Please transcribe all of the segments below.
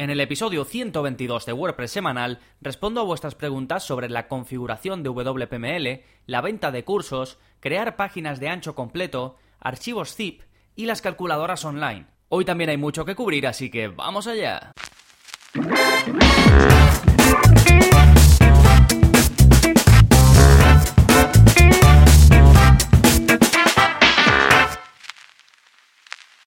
En el episodio 122 de WordPress semanal respondo a vuestras preguntas sobre la configuración de WPML, la venta de cursos, crear páginas de ancho completo, archivos zip y las calculadoras online. Hoy también hay mucho que cubrir, así que vamos allá.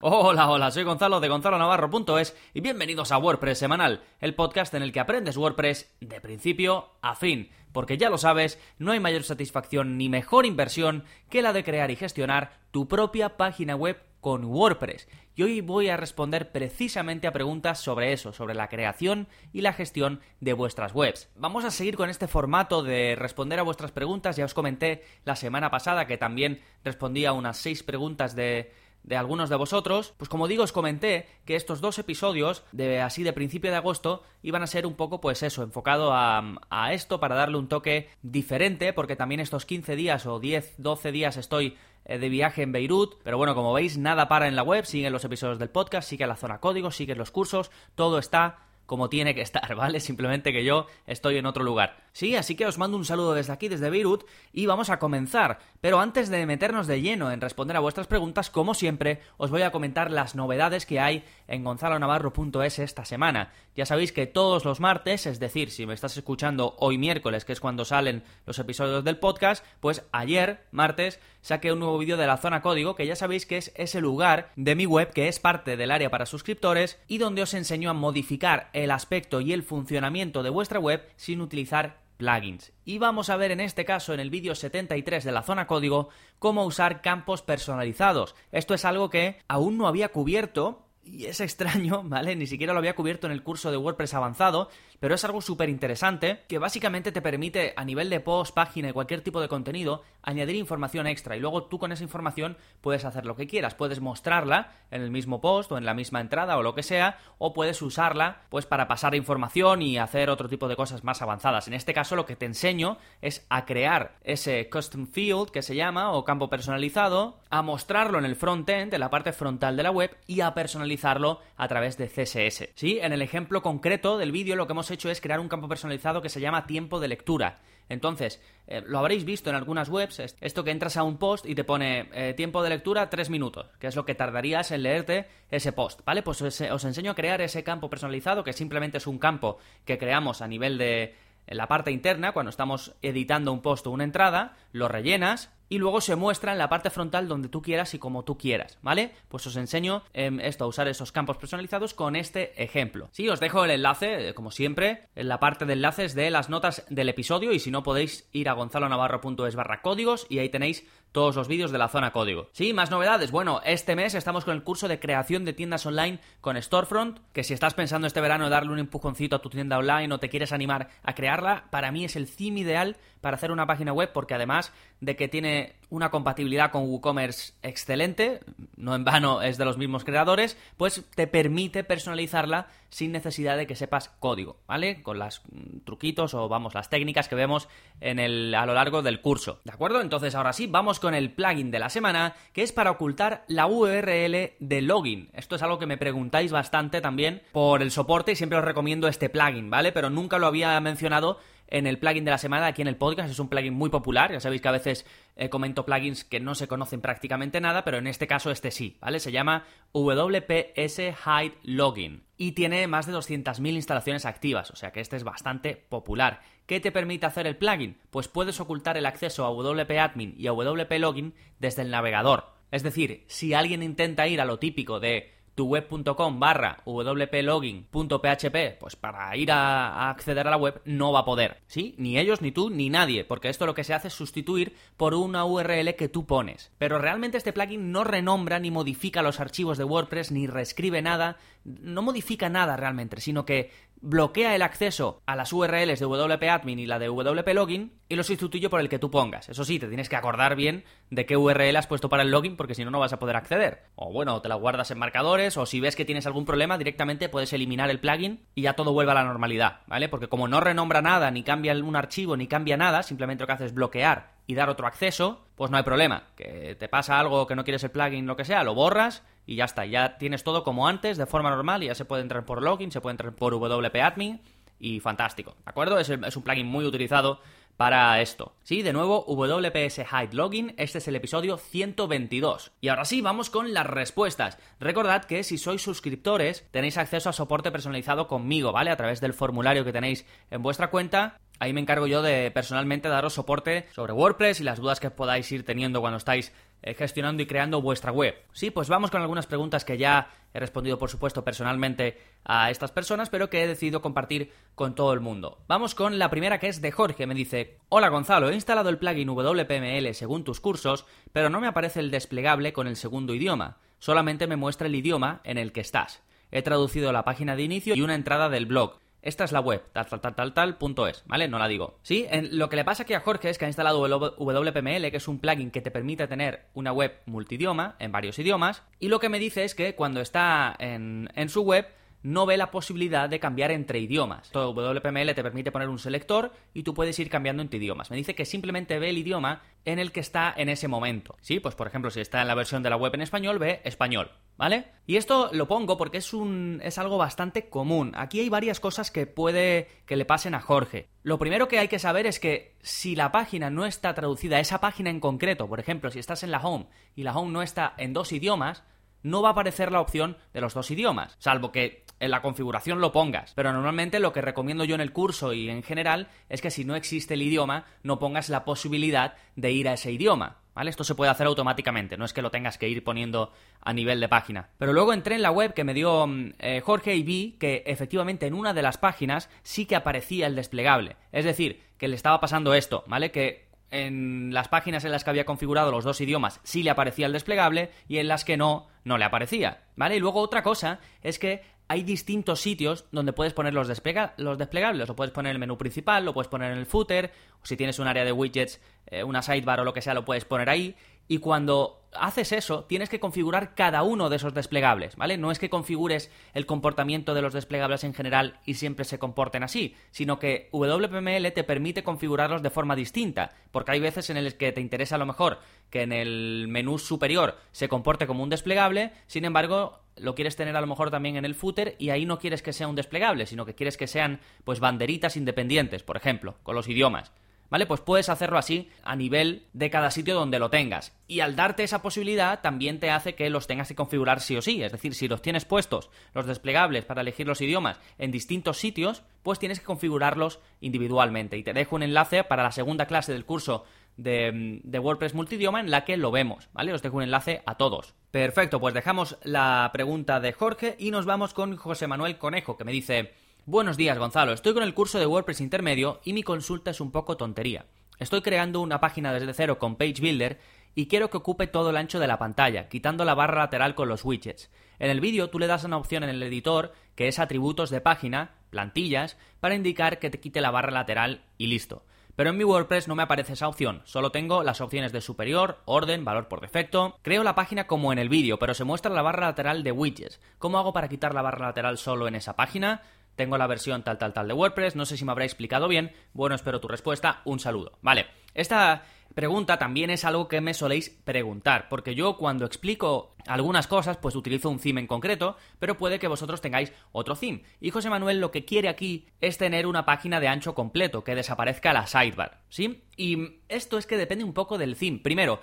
Hola, hola, soy Gonzalo de gonzalonavarro.es y bienvenidos a WordPress Semanal, el podcast en el que aprendes WordPress de principio a fin, porque ya lo sabes, no hay mayor satisfacción ni mejor inversión que la de crear y gestionar tu propia página web con WordPress. Y hoy voy a responder precisamente a preguntas sobre eso, sobre la creación y la gestión de vuestras webs. Vamos a seguir con este formato de responder a vuestras preguntas. Ya os comenté la semana pasada que también respondí a unas seis preguntas de de algunos de vosotros, pues como digo, os comenté que estos dos episodios, de así de principio de agosto, iban a ser un poco, pues eso, enfocado a, a esto para darle un toque diferente, porque también estos 15 días o 10, 12 días estoy eh, de viaje en Beirut, pero bueno, como veis, nada para en la web, siguen los episodios del podcast, sigue la zona código, siguen los cursos, todo está como tiene que estar, ¿vale? Simplemente que yo estoy en otro lugar. Sí, así que os mando un saludo desde aquí, desde Beirut, y vamos a comenzar. Pero antes de meternos de lleno en responder a vuestras preguntas, como siempre, os voy a comentar las novedades que hay en gonzalonavarro.es esta semana. Ya sabéis que todos los martes, es decir, si me estás escuchando hoy miércoles, que es cuando salen los episodios del podcast, pues ayer, martes, saqué un nuevo vídeo de la zona código, que ya sabéis que es ese lugar de mi web que es parte del área para suscriptores y donde os enseño a modificar el aspecto y el funcionamiento de vuestra web sin utilizar plugins. Y vamos a ver en este caso, en el vídeo 73 de la zona código, cómo usar campos personalizados. Esto es algo que aún no había cubierto y es extraño, ¿vale? Ni siquiera lo había cubierto en el curso de WordPress avanzado, pero es algo súper interesante que básicamente te permite a nivel de post, página y cualquier tipo de contenido añadir información extra y luego tú con esa información puedes hacer lo que quieras, puedes mostrarla en el mismo post o en la misma entrada o lo que sea o puedes usarla pues para pasar información y hacer otro tipo de cosas más avanzadas. En este caso lo que te enseño es a crear ese custom field que se llama o campo personalizado, a mostrarlo en el frontend, en la parte frontal de la web y a personalizarlo a través de CSS. ¿Sí? En el ejemplo concreto del vídeo lo que hemos hecho es crear un campo personalizado que se llama tiempo de lectura. Entonces, eh, lo habréis visto en algunas webs, esto que entras a un post y te pone eh, tiempo de lectura 3 minutos, que es lo que tardarías en leerte ese post, ¿vale? Pues os, os enseño a crear ese campo personalizado, que simplemente es un campo que creamos a nivel de la parte interna, cuando estamos editando un post o una entrada, lo rellenas, y luego se muestra en la parte frontal donde tú quieras y como tú quieras, ¿vale? Pues os enseño em, esto, a usar esos campos personalizados con este ejemplo. Sí, os dejo el enlace, eh, como siempre, en la parte de enlaces de las notas del episodio y si no podéis ir a gonzalonavarro.es barra códigos y ahí tenéis todos los vídeos de la zona código. Sí, más novedades. Bueno, este mes estamos con el curso de creación de tiendas online con Storefront, que si estás pensando este verano darle un empujoncito a tu tienda online o te quieres animar a crearla, para mí es el theme ideal para hacer una página web porque además de que tiene una compatibilidad con WooCommerce excelente, no en vano es de los mismos creadores, pues te permite personalizarla sin necesidad de que sepas código, ¿vale? Con los mm, truquitos o vamos, las técnicas que vemos en el, a lo largo del curso, ¿de acuerdo? Entonces ahora sí, vamos con el plugin de la semana, que es para ocultar la URL de login. Esto es algo que me preguntáis bastante también por el soporte y siempre os recomiendo este plugin, ¿vale? Pero nunca lo había mencionado en el plugin de la semana aquí en el podcast. Es un plugin muy popular. Ya sabéis que a veces eh, comento plugins que no se conocen prácticamente nada, pero en este caso este sí, ¿vale? Se llama WPS Hide Login y tiene más de 200.000 instalaciones activas, o sea que este es bastante popular. ¿Qué te permite hacer el plugin? Pues puedes ocultar el acceso a WP Admin y a WP Login desde el navegador. Es decir, si alguien intenta ir a lo típico de tuweb.com barra wplogin.php, pues para ir a, acceder a la web no va a poder, ¿sí? Ni ellos, ni tú, ni nadie, porque esto lo que se hace es sustituir por una URL que tú pones. Pero realmente este plugin no renombra ni modifica los archivos de WordPress, ni reescribe nada, no modifica nada realmente, sino que bloquea el acceso a las URLs de WP Admin y la de WP Login y lo sustituye por el que tú pongas. Eso sí, te tienes que acordar bien de qué URL has puesto para el login porque si no, no vas a poder acceder. O bueno, te la guardas en marcadores o si ves que tienes algún problema, directamente puedes eliminar el plugin y ya todo vuelve a la normalidad, ¿vale? Porque como no renombra nada, ni cambia un archivo, ni cambia nada, simplemente lo que hace es bloquear y dar otro acceso, pues no hay problema. Que te pasa algo que no quieres el plugin, lo que sea, lo borras y ya está. Ya tienes todo como antes, de forma normal, y ya se puede entrar por login, se puede entrar por WP Admin y fantástico. ¿De acuerdo? Es, es un plugin muy utilizado para esto. Sí, de nuevo, WPS Hide Login, este es el episodio 122. Y ahora sí, vamos con las respuestas. Recordad que si sois suscriptores, tenéis acceso a soporte personalizado conmigo, ¿vale? A través del formulario que tenéis en vuestra cuenta Ahí me encargo yo de personalmente daros soporte sobre WordPress y las dudas que podáis ir teniendo cuando estáis eh, gestionando y creando vuestra web. Sí, pues vamos con algunas preguntas que ya he respondido, por supuesto, personalmente a estas personas, pero que he decidido compartir con todo el mundo. Vamos con la primera que es de Jorge. Me dice, hola Gonzalo, he instalado el plugin WPML según tus cursos, pero no me aparece el desplegable con el segundo idioma. Solamente me muestra el idioma en el que estás. He traducido la página de inicio y una entrada del blog esta es la web, tal, tal, tal, tal, tal, punto es, ¿vale? No la digo. Sí, en, lo que le pasa aquí a Jorge es que ha instalado WPML, que es un plugin que te permite tener una web multidioma, en varios idiomas, y lo que me dice es que cuando está en, en su web, no ve la posibilidad de cambiar entre idiomas. Todo WPML te permite poner un selector y tú puedes ir cambiando entre idiomas. Me dice que simplemente ve el idioma en el que está en ese momento. Sí, pues por ejemplo, si está en la versión de la web en español, ve español, ¿vale? Y esto lo pongo porque es un es algo bastante común. Aquí hay varias cosas que puede que le pasen a Jorge. Lo primero que hay que saber es que si la página no está traducida, esa página en concreto, por ejemplo, si estás en la home y la home no está en dos idiomas, no va a aparecer la opción de los dos idiomas, salvo que en la configuración lo pongas. Pero normalmente lo que recomiendo yo en el curso y en general es que si no existe el idioma, no pongas la posibilidad de ir a ese idioma. ¿Vale? Esto se puede hacer automáticamente, no es que lo tengas que ir poniendo a nivel de página. Pero luego entré en la web que me dio mm, eh, Jorge y vi que efectivamente en una de las páginas sí que aparecía el desplegable. Es decir, que le estaba pasando esto, ¿vale? Que en las páginas en las que había configurado los dos idiomas sí le aparecía el desplegable y en las que no, no le aparecía. ¿Vale? Y luego otra cosa es que hay distintos sitios donde puedes poner los, los desplegables. Lo puedes poner en el menú principal, lo puedes poner en el footer, o si tienes un área de widgets, eh, una sidebar o lo que sea, lo puedes poner ahí. Y cuando haces eso, tienes que configurar cada uno de esos desplegables, ¿vale? No es que configures el comportamiento de los desplegables en general y siempre se comporten así, sino que WPML te permite configurarlos de forma distinta, porque hay veces en el que te interesa a lo mejor que en el menú superior se comporte como un desplegable, sin embargo, lo quieres tener a lo mejor también en el footer y ahí no quieres que sea un desplegable, sino que quieres que sean pues banderitas independientes, por ejemplo, con los idiomas. ¿Vale? Pues puedes hacerlo así a nivel de cada sitio donde lo tengas. Y al darte esa posibilidad también te hace que los tengas que configurar sí o sí. Es decir, si los tienes puestos, los desplegables para elegir los idiomas en distintos sitios, pues tienes que configurarlos individualmente. Y te dejo un enlace para la segunda clase del curso de, WordPress multidioma en la que lo vemos, ¿vale? Os dejo un enlace a todos. Perfecto, pues dejamos la pregunta de Jorge y nos vamos con José Manuel Conejo, que me dice... Buenos días, Gonzalo. Estoy con el curso de WordPress intermedio y mi consulta es un poco tontería. Estoy creando una página desde cero con Page Builder y quiero que ocupe todo el ancho de la pantalla, quitando la barra lateral con los widgets. En el vídeo tú le das una opción en el editor que es atributos de página, plantillas, para indicar que te quite la barra lateral y listo. Pero en mi WordPress no me aparece esa opción, solo tengo las opciones de superior, orden, valor por defecto. Creo la página como en el vídeo, pero se muestra la barra lateral de widgets. ¿Cómo hago para quitar la barra lateral solo en esa página? Tengo la versión tal tal tal de WordPress, no sé si me habrá explicado bien, bueno, espero tu respuesta, un saludo. Vale, esta pregunta también es algo que me soléis preguntar, porque yo cuando explico algunas cosas, pues utilizo un theme en concreto, pero puede que vosotros tengáis otro theme. Y José Manuel lo que quiere aquí es tener una página de ancho completo, que desaparezca la sidebar, ¿sí? Y esto es que depende un poco del theme. Primero,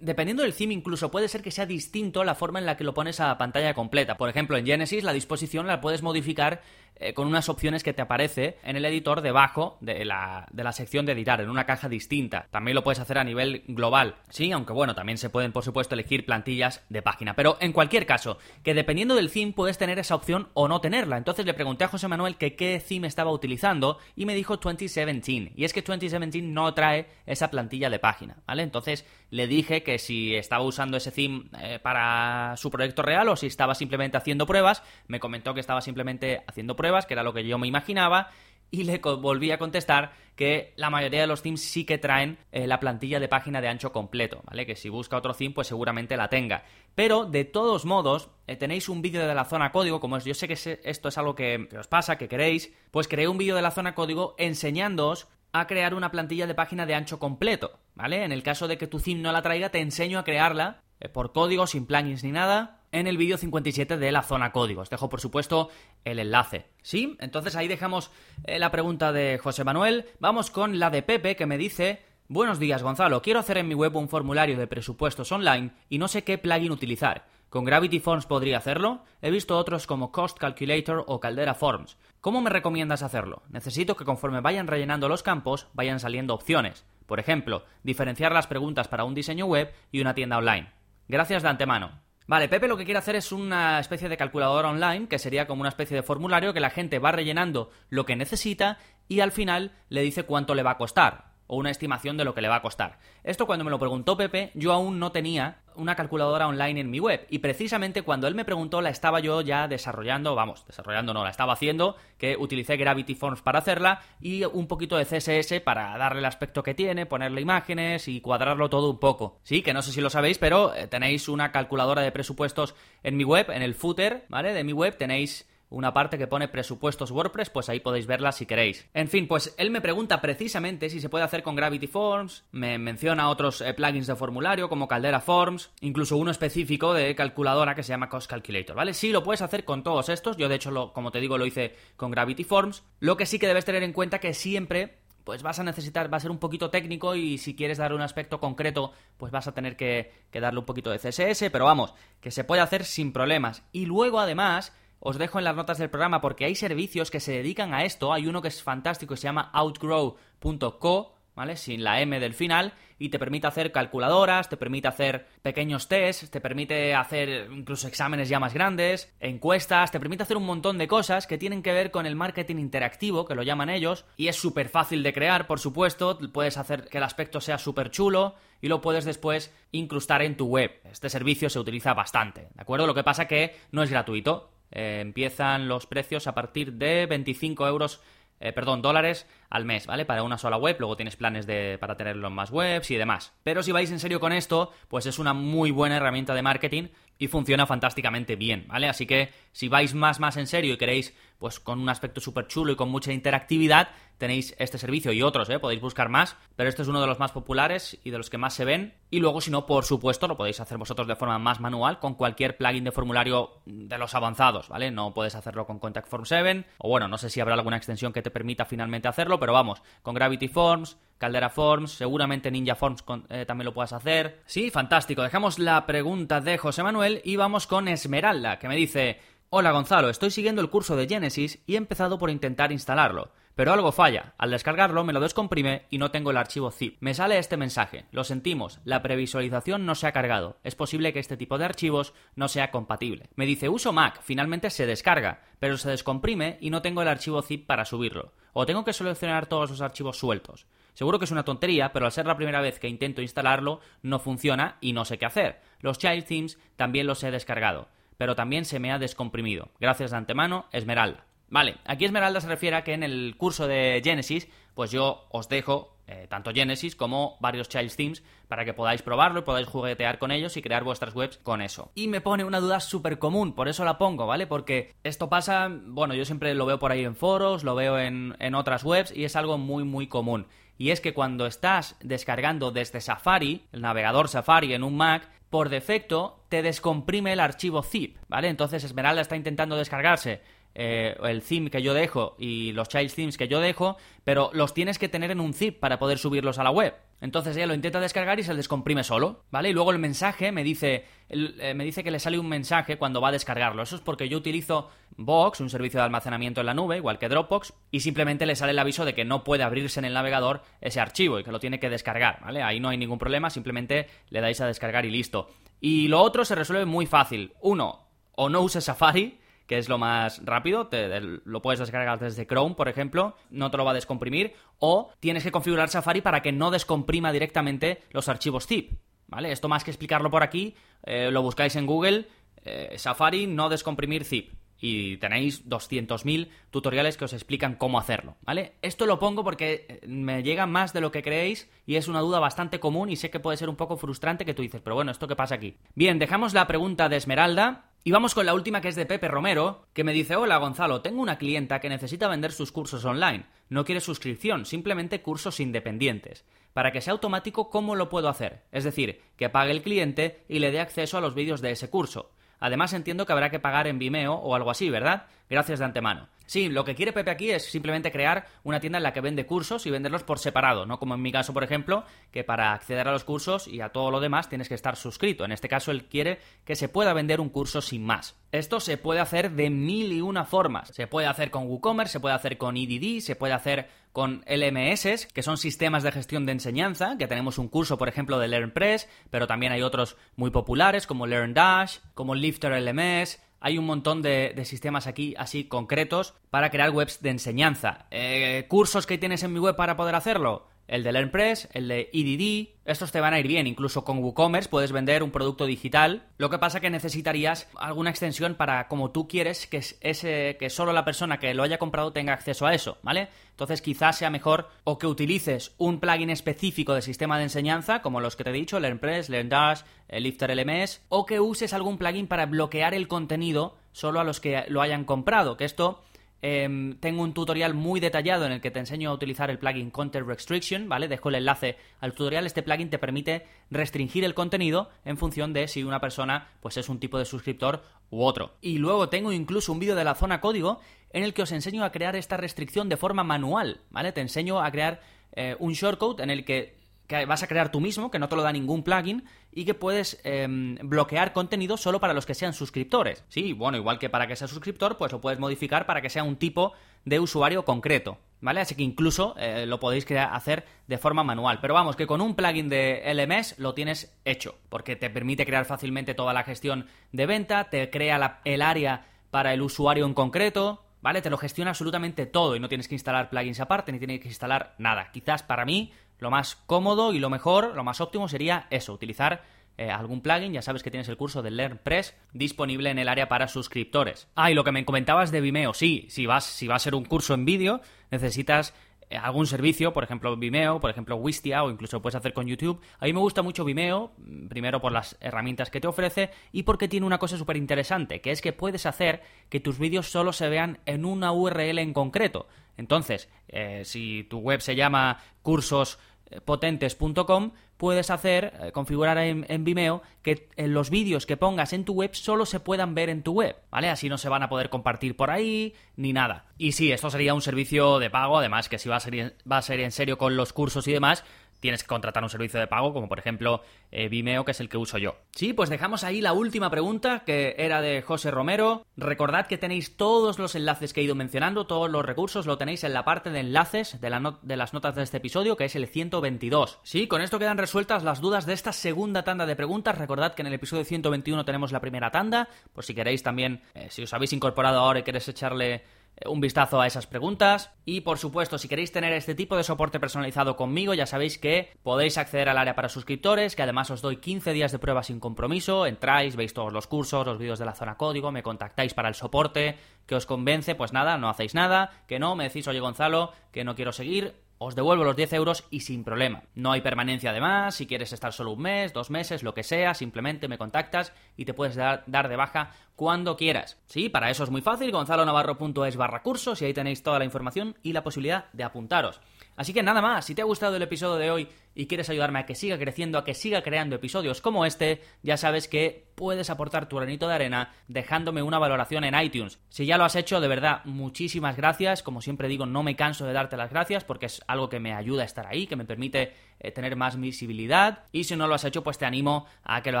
dependiendo del theme incluso puede ser que sea distinto la forma en la que lo pones a pantalla completa. Por ejemplo, en Genesis la disposición la puedes modificar eh, con unas opciones que te aparece en el editor debajo de la, de la sección de editar, en una caja distinta. También lo puedes hacer a nivel global, sí, aunque bueno, también se pueden por supuesto elegir plantillas de página. Pero en cualquier caso, que dependiendo del theme puedes tener esa opción o no tenerla. Entonces le pregunté a José Manuel que qué theme estaba utilizando y me dijo 2017. Y es que 2017 no trae esa plantilla de página, ¿vale? Entonces le dije que si estaba usando ese theme eh, para su proyecto real o si estaba simplemente haciendo pruebas. Me comentó que estaba simplemente haciendo pruebas que era lo que yo me imaginaba, y le volví a contestar que la mayoría de los themes sí que traen eh, la plantilla de página de ancho completo, ¿vale? Que si busca otro theme, pues seguramente la tenga. Pero, de todos modos, eh, tenéis un vídeo de la zona código, como es, yo sé que esto es algo que, os pasa, que queréis, pues creé un vídeo de la zona código enseñándoos a crear una plantilla de página de ancho completo, ¿vale? En el caso de que tu theme no la traiga, te enseño a crearla eh, por código, sin plugins ni nada, en el vídeo 57 de la zona código. Os dejo, por supuesto, el enlace. ¿Sí? Entonces ahí dejamos eh, la pregunta de José Manuel. Vamos con la de Pepe, que me dice... Buenos días, Gonzalo. Quiero hacer en mi web un formulario de presupuestos online y no sé qué plugin utilizar. ¿Con Gravity Forms podría hacerlo? He visto otros como Cost Calculator o Caldera Forms. ¿Cómo me recomiendas hacerlo? Necesito que conforme vayan rellenando los campos vayan saliendo opciones. Por ejemplo, diferenciar las preguntas para un diseño web y una tienda online. Gracias de antemano. Vale, Pepe lo que quiere hacer es una especie de calculadora online, que sería como una especie de formulario que la gente va rellenando lo que necesita y al final le dice cuánto le va a costar o una estimación de lo que le va a costar. Esto cuando me lo preguntó Pepe, yo aún no tenía una calculadora online en mi web y precisamente cuando él me preguntó la estaba yo ya desarrollando, vamos, desarrollando no, la estaba haciendo, que utilicé Gravity Forms para hacerla y un poquito de CSS para darle el aspecto que tiene, ponerle imágenes y cuadrarlo todo un poco. Sí, que no sé si lo sabéis, pero eh, tenéis una calculadora de presupuestos en mi web, en el footer, ¿vale? De mi web tenéis una parte que pone presupuestos WordPress, pues ahí podéis verla si queréis. En fin, pues él me pregunta precisamente si se puede hacer con Gravity Forms, me menciona otros eh, plugins de formulario como Caldera Forms, incluso uno específico de calculadora que se llama Cost Calculator, ¿vale? Sí, lo puedes hacer con todos estos, yo de hecho, lo, como te digo, lo hice con Gravity Forms, lo que sí que debes tener en cuenta que siempre pues vas a necesitar, va a ser un poquito técnico y si quieres dar un aspecto concreto, pues vas a tener que, que, darle un poquito de CSS, pero vamos, que se puede hacer sin problemas. Y luego además os dejo en las notas del programa porque hay servicios que se dedican a esto. Hay uno que es fantástico, se llama outgrow.co, ¿vale? Sin la M del final, y te permite hacer calculadoras, te permite hacer pequeños tests, te permite hacer incluso exámenes ya más grandes, encuestas, te permite hacer un montón de cosas que tienen que ver con el marketing interactivo, que lo llaman ellos, y es súper fácil de crear, por supuesto, puedes hacer que el aspecto sea súper chulo y lo puedes después incrustar en tu web. Este servicio se utiliza bastante, ¿de acuerdo? Lo que pasa que no es gratuito, eh, empiezan los precios a partir de 25 euros, eh, perdón, dólares al mes, ¿vale? Para una sola web, luego tienes planes de, para tenerlo en más webs y demás. Pero si vais en serio con esto, pues es una muy buena herramienta de marketing y funciona fantásticamente bien, ¿vale? Así que si vais más más en serio y queréis pues con un aspecto súper chulo y con mucha interactividad, tenéis este servicio y otros, ¿eh? podéis buscar más, pero este es uno de los más populares y de los que más se ven. Y luego, si no, por supuesto, lo podéis hacer vosotros de forma más manual con cualquier plugin de formulario de los avanzados, ¿vale? No puedes hacerlo con Contact Form 7, o bueno, no sé si habrá alguna extensión que te permita finalmente hacerlo, pero vamos, con Gravity Forms, Caldera Forms, seguramente Ninja Forms eh, también lo puedas hacer. Sí, fantástico. Dejamos la pregunta de José Manuel y vamos con Esmeralda, que me dice... Hola Gonzalo, estoy siguiendo el curso de Genesis y he empezado por intentar instalarlo. Pero algo falla. Al descargarlo me lo descomprime y no tengo el archivo zip. Me sale este mensaje. Lo sentimos, la previsualización no se ha cargado. Es posible que este tipo de archivos no sea compatible. Me dice uso Mac, finalmente se descarga, pero se descomprime y no tengo el archivo zip para subirlo. O tengo que seleccionar todos los archivos sueltos. Seguro que es una tontería, pero al ser la primera vez que intento instalarlo, no funciona y no sé qué hacer. Los child themes también los he descargado pero también se me ha descomprimido. Gracias de antemano, Esmeralda. Vale, aquí Esmeralda se refiere a que en el curso de Genesis, pues yo os dejo eh, tanto Genesis como varios Child Themes para que podáis probarlo y podáis juguetear con ellos y crear vuestras webs con eso. Y me pone una duda súper común, por eso la pongo, ¿vale? Porque esto pasa, bueno, yo siempre lo veo por ahí en foros, lo veo en, en otras webs y es algo muy, muy común. Y es que cuando estás descargando desde Safari, el navegador Safari en un Mac, por defecto te descomprime el archivo zip, ¿vale? Entonces Esmeralda está intentando descargarse eh, el theme que yo dejo y los child themes que yo dejo, pero los tienes que tener en un zip para poder subirlos a la web. Entonces ella lo intenta descargar y se descomprime solo, ¿vale? Y luego el mensaje me dice, eh, me dice que le sale un mensaje cuando va a descargarlo. Eso es porque yo utilizo Box, un servicio de almacenamiento en la nube, igual que Dropbox, y simplemente le sale el aviso de que no puede abrirse en el navegador ese archivo y que lo tiene que descargar, ¿vale? Ahí no hay ningún problema, simplemente le dais a descargar y listo. Y lo otro se resuelve muy fácil. Uno, o no uses Safari, que es lo más rápido, te, lo puedes descargar desde Chrome, por ejemplo, no te lo va a descomprimir, o tienes que configurar Safari para que no descomprima directamente los archivos zip, ¿vale? Esto más que explicarlo por aquí, eh, lo buscáis en Google, eh, Safari no descomprimir zip, y tenéis 200.000 tutoriales que os explican cómo hacerlo, ¿vale? Esto lo pongo porque eh, me llega más de lo que creéis y es una duda bastante común y sé que puede ser un poco frustrante que tú dices, pero bueno, ¿esto qué pasa aquí? Bien, dejamos la pregunta de Esmeralda Y vamos con la última que es de Pepe Romero, que me dice, hola Gonzalo, tengo una clienta que necesita vender sus cursos online. No quiere suscripción, simplemente cursos independientes. Para que sea automático, ¿cómo lo puedo hacer? Es decir, que pague el cliente y le dé acceso a los vídeos de ese curso. Además entiendo que habrá que pagar en Vimeo o algo así, ¿verdad? Gracias de antemano. Sí, lo que quiere Pepe aquí es simplemente crear una tienda en la que vende cursos y venderlos por separado, no como en mi caso, por ejemplo, que para acceder a los cursos y a todo lo demás tienes que estar suscrito. En este caso, él quiere que se pueda vender un curso sin más. Esto se puede hacer de mil y una formas. Se puede hacer con WooCommerce, se puede hacer con EDD, se puede hacer con LMS, que son sistemas de gestión de enseñanza, que tenemos un curso, por ejemplo, de LearnPress, pero también hay otros muy populares como LearnDash, como Lifter LMS, hay un montón de, sistemas aquí así concretos para crear webs de enseñanza. Eh, ¿Cursos que tienes en mi web para poder hacerlo? El de LearnPress, el de EDD, estos te van a ir bien, incluso con WooCommerce puedes vender un producto digital, lo que pasa que necesitarías alguna extensión para como tú quieres que ese que solo la persona que lo haya comprado tenga acceso a eso, ¿vale? Entonces quizás sea mejor o que utilices un plugin específico de sistema de enseñanza, como los que te he dicho, LearnPress, LearnDash, Lifter LMS, o que uses algún plugin para bloquear el contenido solo a los que lo hayan comprado, que esto Em, tengo un tutorial muy detallado en el que te enseño a utilizar el plugin Content Restriction, ¿vale? Dejo el enlace al tutorial. Este plugin te permite restringir el contenido en función de si una persona pues es un tipo de suscriptor u otro. Y luego tengo incluso un vídeo de la zona código en el que os enseño a crear esta restricción de forma manual, ¿vale? Te enseño a crear eh, un shortcode en el que que vas a crear tú mismo, que no te lo da ningún plugin, y que puedes em, bloquear contenido solo para los que sean suscriptores. Sí, bueno, igual que para que sea suscriptor, pues lo puedes modificar para que sea un tipo de usuario concreto. ¿Vale? Así que incluso eh, lo podéis hacer de forma manual. Pero vamos, que con un plugin de LMS lo tienes hecho, porque te permite crear fácilmente toda la gestión de venta, te crea el área para el usuario en concreto, ¿vale? Te lo gestiona absolutamente todo y no tienes que instalar plugins aparte ni tienes que instalar nada. Quizás para mí lo más cómodo y lo mejor, lo más óptimo sería eso, utilizar eh, algún plugin, ya sabes que tienes el curso de LearnPress disponible en el área para suscriptores. Ah, y lo que me comentabas de Vimeo, sí, si vas, si va a ser un curso en vídeo, necesitas eh, algún servicio, por ejemplo Vimeo, por ejemplo Wistia o incluso puedes hacer con YouTube. A mí me gusta mucho Vimeo, mm, primero por las herramientas que te ofrece y porque tiene una cosa súper interesante, que es que puedes hacer que tus vídeos solo se vean en una URL en concreto. Entonces, eh, si tu web se llama cursos potentes.com puedes hacer, eh, configurar en, Vimeo que los vídeos que pongas en tu web solo se puedan ver en tu web, ¿vale? Así no se van a poder compartir por ahí ni nada. Y sí, esto sería un servicio de pago, además que si va a ser, va a ser en serio con los cursos y demás, tienes que contratar un servicio de pago, como por ejemplo eh, Vimeo, que es el que uso yo. Sí, pues dejamos ahí la última pregunta, que era de José Romero. Recordad que tenéis todos los enlaces que he ido mencionando, todos los recursos, lo tenéis en la parte de enlaces de, la de las notas de este episodio, que es el 122. Sí, con esto quedan resueltas las dudas de esta segunda tanda de preguntas. Recordad que en el episodio 121 tenemos la primera tanda, por si queréis también, eh, si os habéis incorporado ahora y queréis echarle un vistazo a esas preguntas. Y por supuesto, si queréis tener este tipo de soporte personalizado conmigo, ya sabéis que podéis acceder al área para suscriptores, que además os doy 15 días de prueba sin compromiso. Entráis, veis todos los cursos, los vídeos de la zona código, me contactáis para el soporte, que os convence, pues nada, no hacéis nada, que no, me decís, oye Gonzalo, que no quiero seguir, os devuelvo los 10 euros y sin problema. No hay permanencia además, si quieres estar solo un mes, dos meses, lo que sea, simplemente me contactas y te puedes dar, de baja cuando quieras. Sí, para eso es muy fácil, gonzalonavarro.es barra cursos y ahí tenéis toda la información y la posibilidad de apuntaros. Así que nada más, si te ha gustado el episodio de hoy y quieres ayudarme a que siga creciendo, a que siga creando episodios como este, ya sabes que puedes aportar tu granito de arena dejándome una valoración en iTunes. Si ya lo has hecho, de verdad, muchísimas gracias. Como siempre digo, no me canso de darte las gracias porque es algo que me ayuda a estar ahí, que me permite eh, tener más visibilidad. Y si no lo has hecho, pues te animo a que lo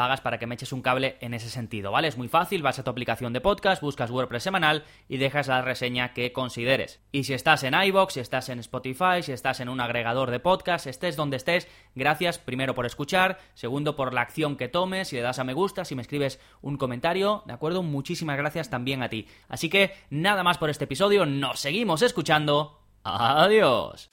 hagas para que me eches un cable en ese sentido, ¿vale? Es muy fácil, vas a tu aplicación de podcast, buscas WordPress semanal y dejas la reseña que consideres. Y si estás en iBox, si estás en Spotify, si estás en un agregador de podcast, estés donde estés, gracias primero por escuchar, segundo por la acción que tomes, si le das a me gusta, si me escribes un comentario, ¿de acuerdo? Muchísimas gracias también a ti. Así que nada más por este episodio, nos seguimos escuchando. Adiós.